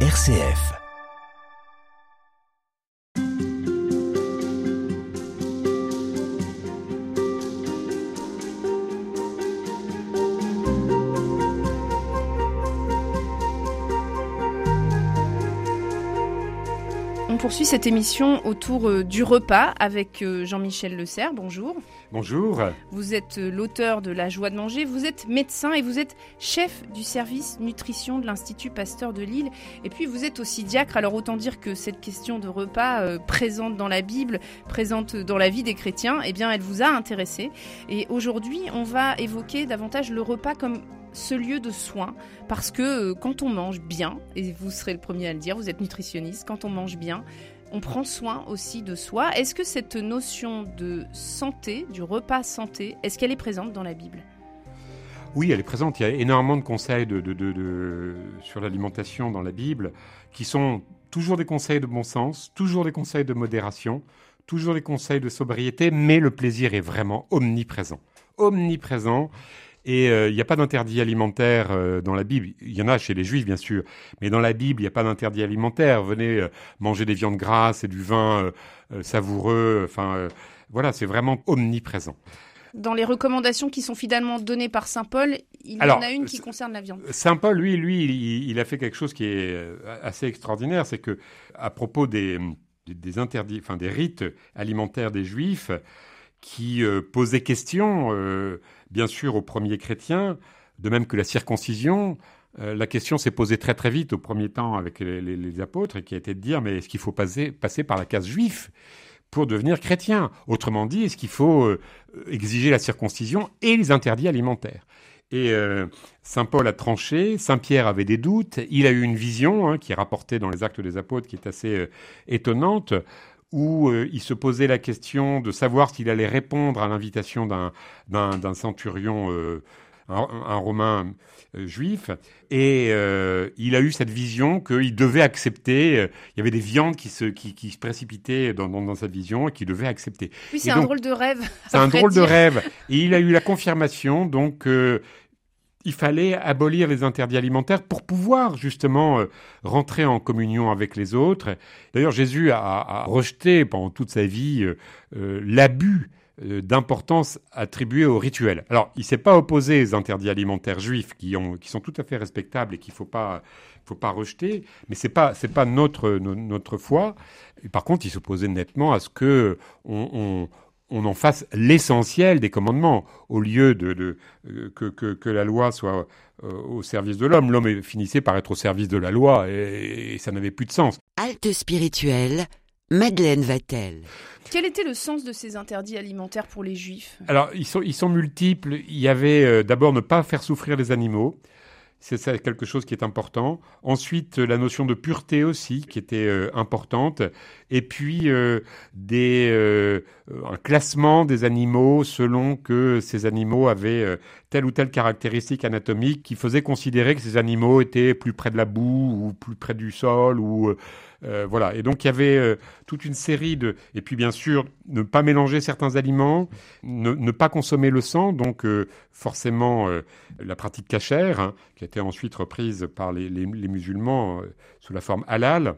RCF. Poursuit cette émission autour euh, du repas avec euh, Jean-Michel Le Serre. Bonjour. Bonjour. Vous êtes euh, l'auteur de La joie de manger. Vous êtes médecin et vous êtes chef du service nutrition de l'Institut Pasteur de Lille. Et puis vous êtes aussi diacre. Alors autant dire que cette question de repas présente dans la Bible, présente dans la vie des chrétiens, eh bien elle vous a intéressé. Et aujourd'hui, on va évoquer davantage le repas comme ce lieu de soins parce que euh, quand on mange bien, et vous serez le premier à le dire, vous êtes nutritionniste, quand on mange bien, on prend soin aussi de soi. Est-ce que cette notion de santé, du repas santé, est-ce qu'elle est présente dans la Bible? Oui, elle est présente. Il y a énormément de conseils de, sur l'alimentation dans la Bible qui sont toujours des conseils de bon sens, toujours des conseils de modération, toujours des conseils de sobriété, mais le plaisir est vraiment omniprésent. Omniprésent. Et euh, il n'y a pas d'interdit alimentaire euh, dans la Bible. Il y en a chez les Juifs, bien sûr. Mais dans la Bible, il n'y a pas d'interdit alimentaire. Venez euh, manger des viandes grasses et du vin savoureux. Enfin, voilà, c'est vraiment omniprésent. Dans les recommandations qui sont finalement données par Saint Paul, il y en a une qui concerne la viande. Saint Paul, lui, lui, il, a fait quelque chose qui est assez extraordinaire, c'est que à propos des, des interdits, enfin des rites alimentaires des Juifs, qui posaient question bien sûr aux premiers chrétiens, de même que la circoncision. Euh, la question s'est posée très très vite au premier temps avec les, apôtres, qui a été de dire, mais est-ce qu'il faut passer, passer par la case juif pour devenir chrétien? Autrement dit, est-ce qu'il faut euh, exiger la circoncision et les interdits alimentaires? Et euh, Saint Paul a tranché, Saint Pierre avait des doutes, il a eu une vision hein, qui est rapportée dans les actes des apôtres qui est assez étonnante, où euh, il se posait la question de savoir s'il allait répondre à l'invitation d'un centurion, euh, un, romain euh, juif, et il a eu cette vision qu'il devait accepter. il y avait des viandes qui se, qui, se précipitaient dans, dans, cette vision et qu'il devait accepter. Oui, c'est un drôle de rêve. C'est un drôle de rêve. Et il a eu la confirmation, donc il fallait abolir les interdits alimentaires pour pouvoir justement euh, rentrer en communion avec les autres. D'ailleurs, Jésus a, rejeté pendant toute sa vie euh, euh, l'abus d'importance attribuée au rituel. Alors, il s'est pas opposé aux interdits alimentaires juifs qui, ont, qui sont tout à fait respectables et qu'il pas faut pas rejeter, mais c'est pas c'est pas notre notre foi. par contre, il s'opposait nettement à ce que en fasse l'essentiel des commandements, au lieu de, euh, que, la loi soit euh, au service de l'homme. L'homme finissait par être au service de la loi et, ça n'avait plus de sens. Halte spirituelle, Madeleine Vatel. Quel était le sens de ces interdits alimentaires pour les juifs? Alors, ils sont, ils sont multiples. Il y avait euh, d'abord ne pas faire souffrir les animaux. C'est quelque chose qui est important. Ensuite, la notion de pureté aussi, qui était euh, importante. Et puis, euh, des, euh, un classement des animaux selon que ces animaux avaient telle ou telle caractéristique anatomique qui faisait considérer que ces animaux étaient plus près de la boue ou plus près du sol ou euh, voilà. Et donc il y avait euh, toute une série de et puis bien sûr ne pas mélanger certains aliments, ne, pas consommer le sang, donc euh, forcément la pratique cachère hein, qui a été ensuite reprise par les, les musulmans sous la forme halal.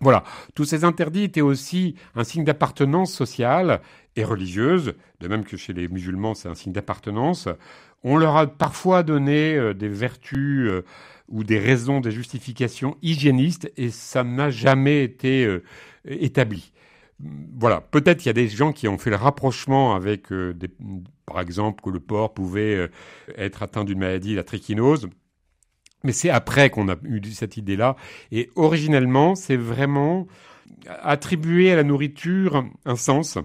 Voilà, tous ces interdits étaient aussi un signe d'appartenance sociale et religieuse, de même que chez les musulmans c'est un signe d'appartenance. On leur a parfois donné des vertus ou des raisons, des justifications hygiénistes, et ça n'a jamais été euh, établi. Voilà, peut-être il y a des gens qui ont fait le rapprochement avec, euh, par exemple, que le porc pouvait euh, être atteint d'une maladie, la trichinose. Mais c'est après qu'on a eu cette idée-là. Et originellement, c'est vraiment attribuer à la nourriture un sens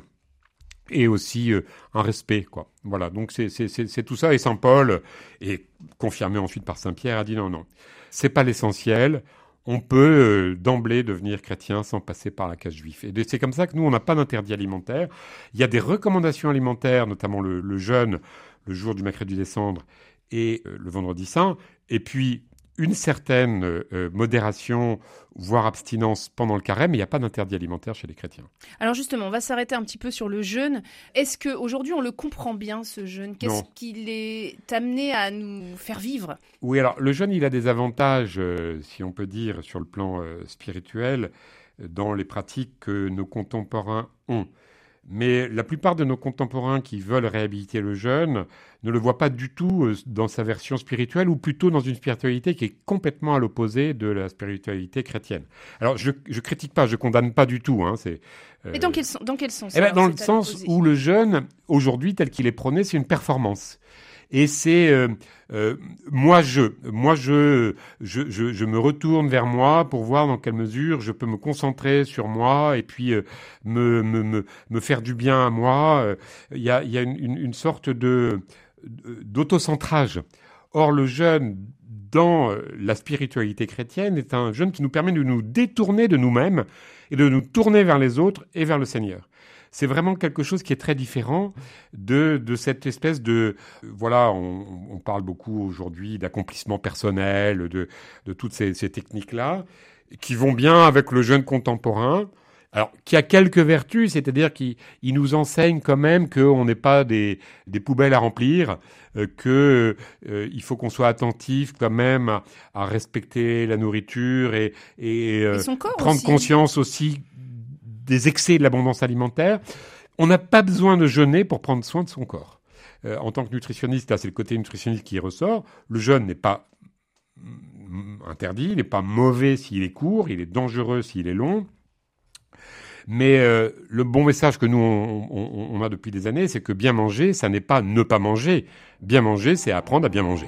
et aussi un respect, quoi. Voilà, donc c'est tout ça. Et Saint Paul, et confirmé ensuite par Saint Pierre, a dit non, non, c'est pas l'essentiel. On peut euh, d'emblée devenir chrétien sans passer par la case juive. Et c'est comme ça que nous, on n'a pas d'interdit alimentaire. Il y a des recommandations alimentaires, notamment le, jeûne, le jour du mercredi du décembre et euh, le vendredi saint. Et puis, une certaine euh, modération, voire abstinence pendant le carême, mais il n'y a pas d'interdit alimentaire chez les chrétiens. Alors justement, on va s'arrêter un petit peu sur le jeûne. Est-ce qu'aujourd'hui on le comprend bien, ce jeûne? Qu'est-ce qu'il est amené à nous faire vivre? Oui, alors le jeûne, il a des avantages, euh, si on peut dire, sur le plan euh, spirituel, dans les pratiques que nos contemporains ont. Mais la plupart de nos contemporains qui veulent réhabiliter le jeûne ne le voient pas du tout euh, dans sa version spirituelle, ou plutôt dans une spiritualité qui est complètement à l'opposé de la spiritualité chrétienne. Alors, je ne critique pas, je condamne pas du tout. Hein, c'est, Et dans quel, dans quel sens eh ben, Dans le sens où le jeûne, aujourd'hui, tel qu'il est prôné, c'est une performance et c'est euh, euh, moi je moi je, je, me retourne vers moi pour voir dans quelle mesure je peux me concentrer sur moi et puis euh, me, me, me, faire du bien à moi. Il y a, y a une, une, sorte de d'autocentrage. Or le jeûne dans la spiritualité chrétienne est un jeûne qui nous permet de nous détourner de nous-mêmes et de nous tourner vers les autres et vers le Seigneur c'est vraiment quelque chose qui est très différent de, de cette espèce de... Voilà, on, parle beaucoup aujourd'hui d'accomplissement personnel, de, de toutes ces, ces techniques-là, qui vont bien avec le jeune contemporain. Alors, qui a quelques vertus, c'est-à-dire qu'il nous enseigne quand même qu'on n'est pas des, des, poubelles à remplir, euh, que euh, il faut qu'on soit attentif quand même à, à, respecter la nourriture et, et, euh, prendre conscience aussi des excès de l'abondance alimentaire. On n'a pas besoin de jeûner pour prendre soin de son corps. Euh, en tant que nutritionniste, c'est le côté nutritionniste qui ressort. Le jeûne n'est pas interdit, il n'est pas mauvais s'il est court, il est dangereux s'il est long. Mais euh, le bon message que nous, on a depuis des années, c'est que bien manger, ça n'est pas ne pas manger. Bien manger, c'est apprendre à bien manger.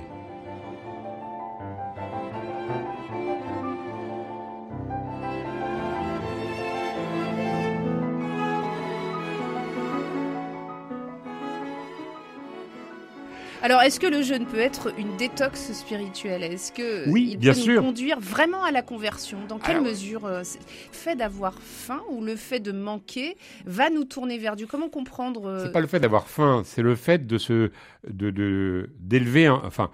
Alors, est-ce que le jeûne peut être une détox spirituelle? Est-ce que oui, il bien peut sûr. nous conduire vraiment à la conversion? Dans quelle mesure euh, le fait d'avoir faim ou le fait de manquer va nous tourner vers Dieu? Comment comprendre euh, C'est pas le fait d'avoir faim, c'est le fait de se de d'élever, enfin,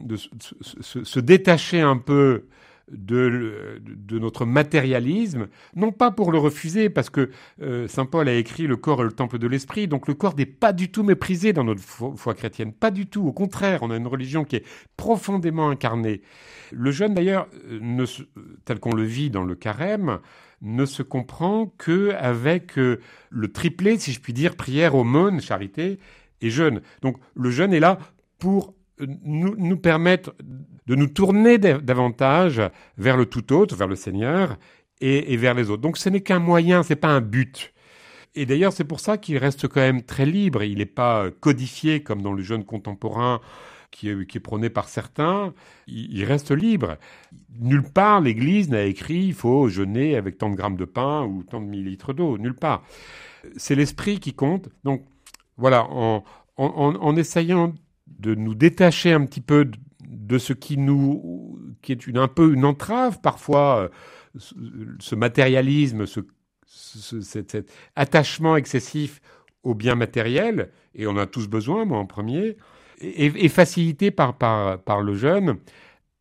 de se détacher un peu de, notre matérialisme, non pas pour le refuser, parce que euh, Saint Paul a écrit le corps est le temple de l'esprit, donc le corps n'est pas du tout méprisé dans notre foi, chrétienne, pas du tout, au contraire, on a une religion qui est profondément incarnée. Le jeûne d'ailleurs, tel qu'on le vit dans le carême, ne se comprend que avec euh, le triplé, si je puis dire, prière, aumône, charité et jeûne. Donc le jeûne est là pour nous, nous permettre de nous tourner davantage vers le tout autre, vers le Seigneur et, vers les autres. Donc ce n'est qu'un moyen, c'est pas un but. Et d'ailleurs, c'est pour ça qu'il reste quand même très libre. Il n'est pas codifié comme dans le jeune contemporain qui est, prôné par certains. Il, reste libre. Nulle part, l'Église n'a écrit il faut jeûner avec tant de grammes de pain ou tant de millilitres d'eau. Nulle part. C'est l'esprit qui compte. Donc voilà, en essayant de nous détacher un petit peu de, ce qui nous, qui est une, un peu une entrave parfois, euh, ce, matérialisme, ce, cet, attachement excessif aux biens matériels, et on a tous besoin, moi en premier, et, facilité par, par, par le jeûne,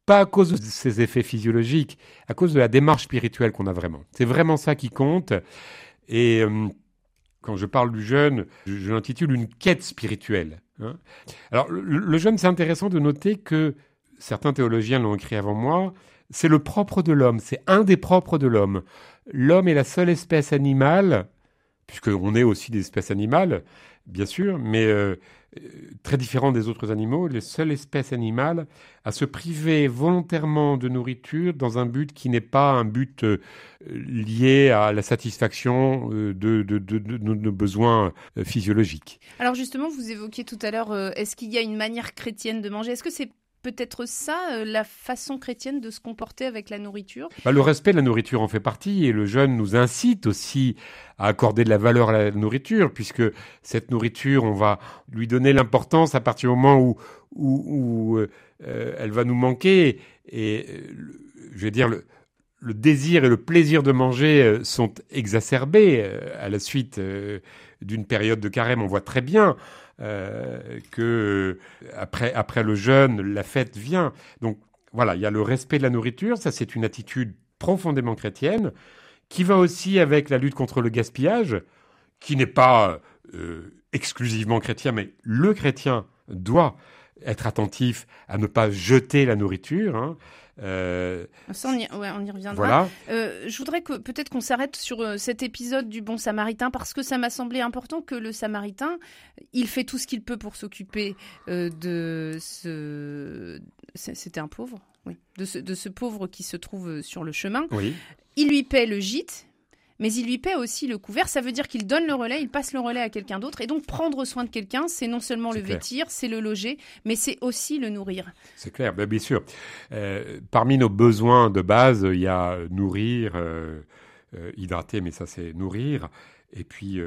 pas à cause de ses effets physiologiques, à cause de la démarche spirituelle qu'on a vraiment. C'est vraiment ça qui compte. Et euh, quand je parle du jeûne, je, l'intitule une quête spirituelle. Hein. Alors, le, jeûne, c'est intéressant de noter que certains théologiens l'ont écrit avant moi. C'est le propre de l'homme, c'est un des propres de l'homme. L'homme est la seule espèce animale, puisqu'on est aussi des espèces animales, bien sûr, mais euh, très différent des autres animaux, les seules espèces animales à se priver volontairement de nourriture dans un but qui n'est pas un but euh, lié à la satisfaction euh, de, nos besoins physiologiques. Alors justement, vous évoquiez tout à l'heure, est-ce qu'il y a une manière chrétienne de manger? Est-ce que c'est peut-être ça, euh, la façon chrétienne de se comporter avec la nourriture. Bah, Le respect de la nourriture en fait partie et le jeûne nous incite aussi à accorder de la valeur à la nourriture puisque cette nourriture, on va lui donner l'importance à partir du moment où, où, euh, elle va nous manquer et euh, je vais dire le désir et le plaisir de manger sont exacerbés à la suite d'une période de carême, on voit très bien euh, que après, après le jeûne, la fête vient. Donc voilà, il y a le respect de la nourriture, ça c'est une attitude profondément chrétienne, qui va aussi avec la lutte contre le gaspillage, qui n'est pas euh, exclusivement chrétien, mais le chrétien doit être attentif à ne pas jeter la nourriture. Hein. Euh, Ça, on y, reviendra. Voilà. Euh, je voudrais que peut-être qu'on s'arrête sur euh, cet épisode du bon samaritain parce que ça m'a semblé important que le samaritain, il fait tout ce qu'il peut pour s'occuper de ce. C'était un pauvre, oui. De ce, de ce pauvre qui se trouve sur le chemin. Oui. Il lui paie le gîte, mais il lui paie aussi le couvert. Ça veut dire qu'il donne le relais, il passe le relais à quelqu'un d'autre. Et donc, prendre soin de quelqu'un, c'est non seulement le vêtir, c'est le loger, mais c'est aussi le nourrir. C'est clair, bien sûr. Euh, parmi nos besoins de base, il y a nourrir, euh, euh, hydrater, mais ça, c'est nourrir. Et puis,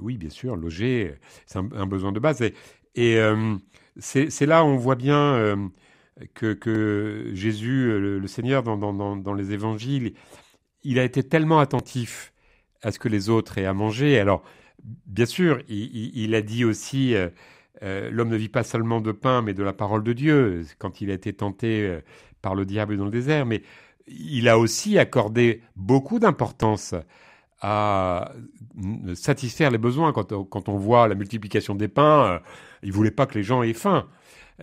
oui, bien sûr, loger, c'est un, besoin de base. Et, c'est là où on voit bien que, Jésus, le, Seigneur, dans les évangiles, il a été tellement attentif à ce que les autres aient à manger. Alors, bien sûr, il, a dit aussi, euh, euh, l'homme ne vit pas seulement de pain, mais de la parole de Dieu, quand il a été tenté euh, par le diable dans le désert, mais il a aussi accordé beaucoup d'importance à satisfaire les besoins. Quand, quand, on voit la multiplication des pains, il voulait pas que les gens aient faim.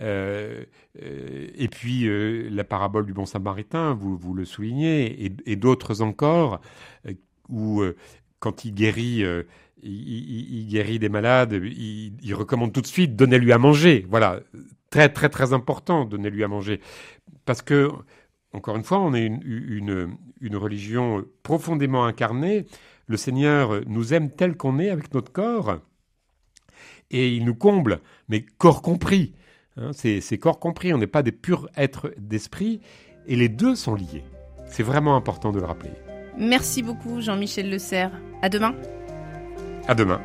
Euh, euh, et puis euh, la parabole du bon samaritain, vous, vous le soulignez, et, d'autres encore, où quand il guérit, il, guérit des malades, il, recommande tout de suite donnez-lui à manger. Voilà, très très très important, donnez-lui à manger, parce que encore une fois, on est une, une, une religion profondément incarnée. Le Seigneur nous aime tel qu'on est avec notre corps et il nous comble, mais corps compris. Hein, c'est corps compris, on n'est pas des purs êtres d'esprit, et les deux sont liés. C'est vraiment important de le rappeler. Merci beaucoup Jean-Michel Le Serre. À demain. À demain.